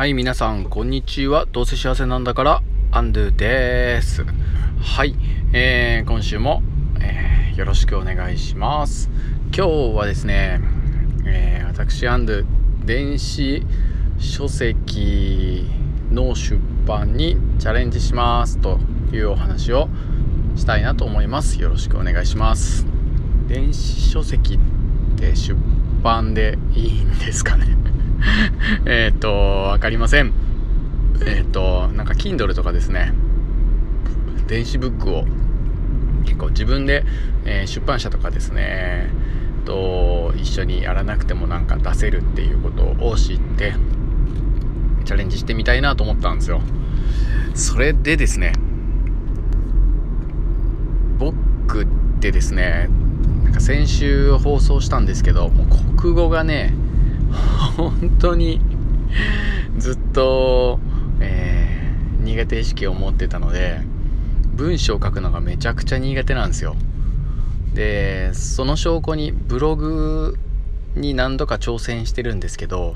はい皆さんこんにちは。どうせ幸せなんだからアンドゥです。はい、えー、今週も、えー、よろしくお願いします。今日はですね、えー、私アンドゥ電子書籍の出版にチャレンジしますというお話をしたいなと思います。よろしくお願いします。電子書籍って出版でいいんですかね？えっと分かりません。えっ、ー、となんか Kindle とかですね。電子ブックを結構自分で、えー、出版社とかですね。と一緒にやらなくてもなんか出せるっていうことを知ってチャレンジしてみたいなと思ったんですよ。それでですね僕ってですねなんか先週放送したんですけどもう国語がね本当にずっと、えー、苦手意識を持ってたので文章を書くのがめちゃくちゃ苦手なんですよ。でその証拠にブログに何度か挑戦してるんですけど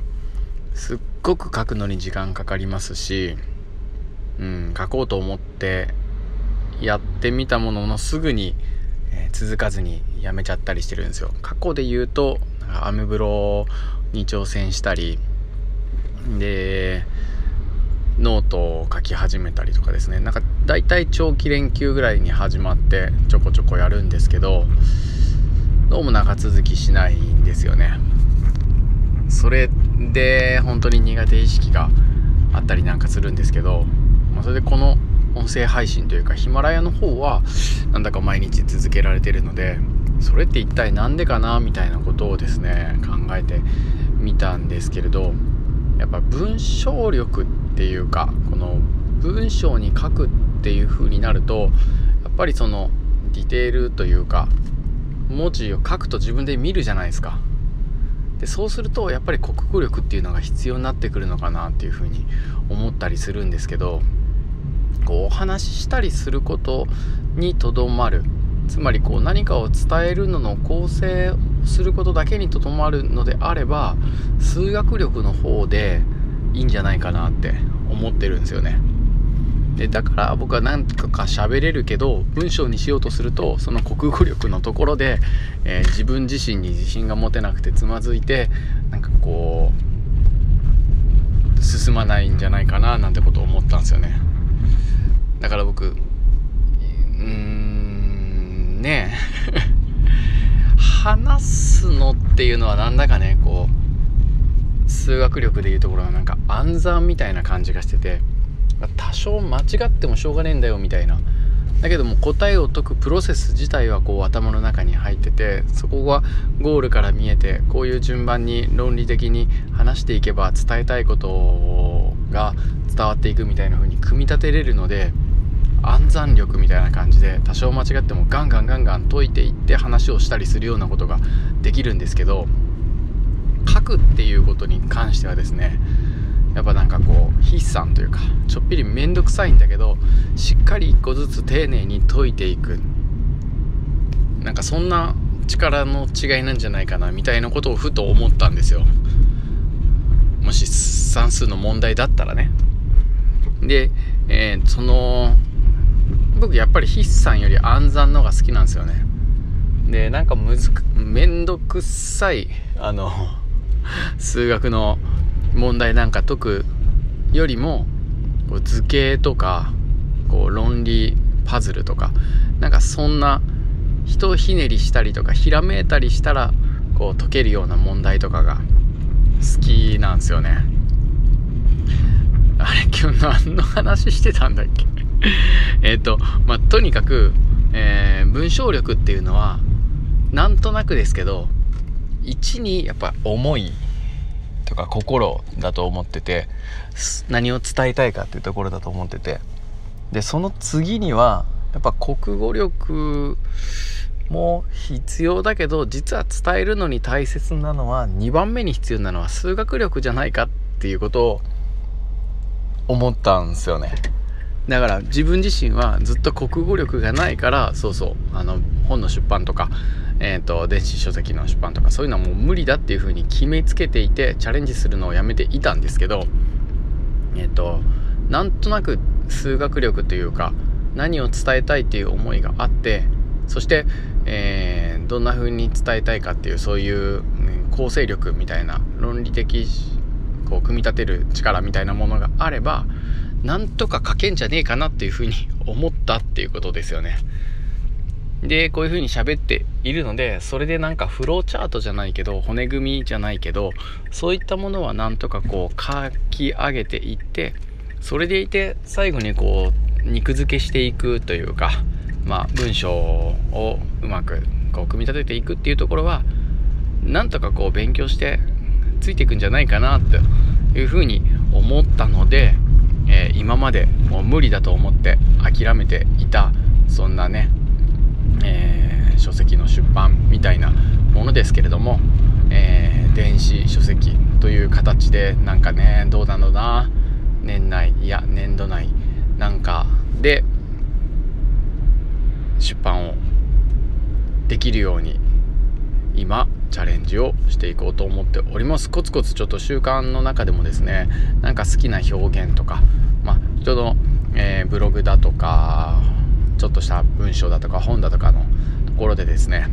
すっごく書くのに時間かかりますし、うん、書こうと思ってやってみたもののすぐに、えー、続かずにやめちゃったりしてるんですよ。過去で言うとアメブロに挑戦したりでノートを書き始めたりとかですね。なんか大体長期連休ぐらいに始まってちょこちょこやるんですけどどうも長続きしないんですよね。それで本当に苦手意識があったりなんかするんですけど、まあ、それでこの音声配信というかヒマラヤの方はなんだか毎日続けられてるのでそれって一体何でかなみたいなことをですね考えてみたんですけれどやっぱ文章力っていうかこの文章に書くっていう風になるとやっぱりそのディテールというか文字を書くと自分で見るじゃないですか。でそうするとやっぱり国語力っていうのが必要になってくるのかなっていう風に思ったりするんですけどこうお話ししたりすることにとどまる。つまりこう何かを伝えるのの構成することだけにとどまるのであれば数学力の方でいいんじゃないかなって思ってるんですよね。でだから僕は何とか喋れるけど文章にしようとするとその国語力のところで、えー、自分自身に自信が持てなくてつまずいてなんかこう進まないんじゃないかななんてことを思ったんですよね。だから僕うーんね話すのっていうのはなんだかねこう数学力でいうところのなんか暗算みたいな感じがしてて多少間違ってもしょうがねえんだよみたいな。だけども答えを解くプロセス自体はこう頭の中に入っててそこがゴールから見えてこういう順番に論理的に話していけば伝えたいことが伝わっていくみたいな風に組み立てれるので暗算力みたいな感じで多少間違ってもガンガンガンガン解いていって話をしたりするようなことができるんですけど書くっていうことに関してはですねやっぱなんかこう筆算というかちょっぴり面倒くさいんだけどしっかり一個ずつ丁寧に解いていく。なんかそんな力の違いなんじゃないかなみたいなことをふと思ったんですよ。もし算数の問題だったらね。で、えー、その僕やっぱり筆算より暗算の方が好きなんですよね。でなんかむずくめんどくさいあの 数学の問題なんか解くよりもこう図形とかこう論理パズルとかなんかそんな人ひねりしたりとかひらめいたりしたらこう解けるような問題とかが好きなんですよね。あれ今日何の話してたんだっけ？えっとまあとにかく、えー、文章力っていうのはなんとなくですけど1にやっぱ思いとか心だと思ってて何を伝えたいかっていうところだと思っててでその次にはやっぱ国語力も必要だけど実は伝えるのに大切なのは2番目に必要なのは数学力じゃないかっていうことを思ったんですよね。だから自分自身はずっと国語力がないからそうそうあの本の出版とかえーと、電子書籍の出版とかそういうのはもう無理だっていうふうに決めつけていてチャレンジするのをやめていたんですけどえっ、となんとなく数学力というか何を伝えたいっていう思いがあってそして、えー、どんな風に伝えたいかっていうそういう、ね、構成力みたいな論理的こう組み立てる力みたいなものがあればなんとか書けんじゃねえかなっていう風に思ったっていうことですよね。でこういう風に喋っているのでそれでなんかフローチャートじゃないけど骨組みじゃないけどそういったものはなんとかこう書き上げていってそれでいて最後にこう肉付けしていくというかまあ文章をうまくこう組み立てていくっていうところはなんとかこう勉強してついていくんじゃないかなというふうに思ったので、えー、今までもう無理だと思って諦めていたそんなね、えー、書籍の出版みたいなものですけれども、えー、電子書籍という形でなんかねどうなのな年内いや年度内なんかで出版をできるように今チャレンジをしていこうと思っております。コツコツちょっと習慣の中でもですねなんか好きな表現とかまあ人の、えー、ブログだとかちょっとした文章だとか本だとかのところでですね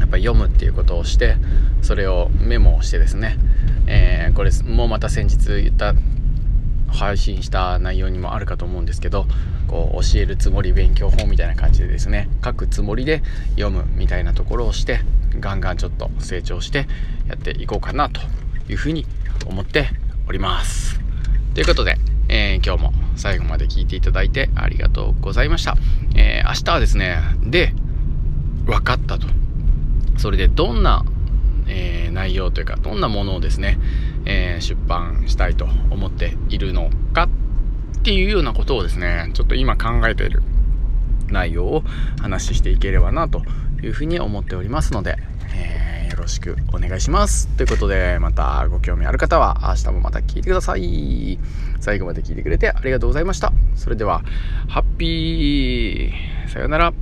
やっぱり読むっていうことをしてそれをメモをしてですね、えー、これもまた先日言った配信した内容にもあるかと思うんですけどこう教えるつもり勉強法みたいな感じでですね書くつもりで読むみたいなところをしてガンガンちょっと成長してやっていこうかなというふうに思っております。ということで、えー、今日も最後まで聞いていただいてありがとうございました、えー、明日はですねで分かったと。それでどんなえー、内容というかどんなものをですね、えー、出版したいと思っているのかっていうようなことをですねちょっと今考えている内容を話していければなというふうに思っておりますので、えー、よろしくお願いします。ということでまたご興味ある方は明日もまた聞いてください。最後まで聞いてくれてありがとうございました。それではハッピーさようなら。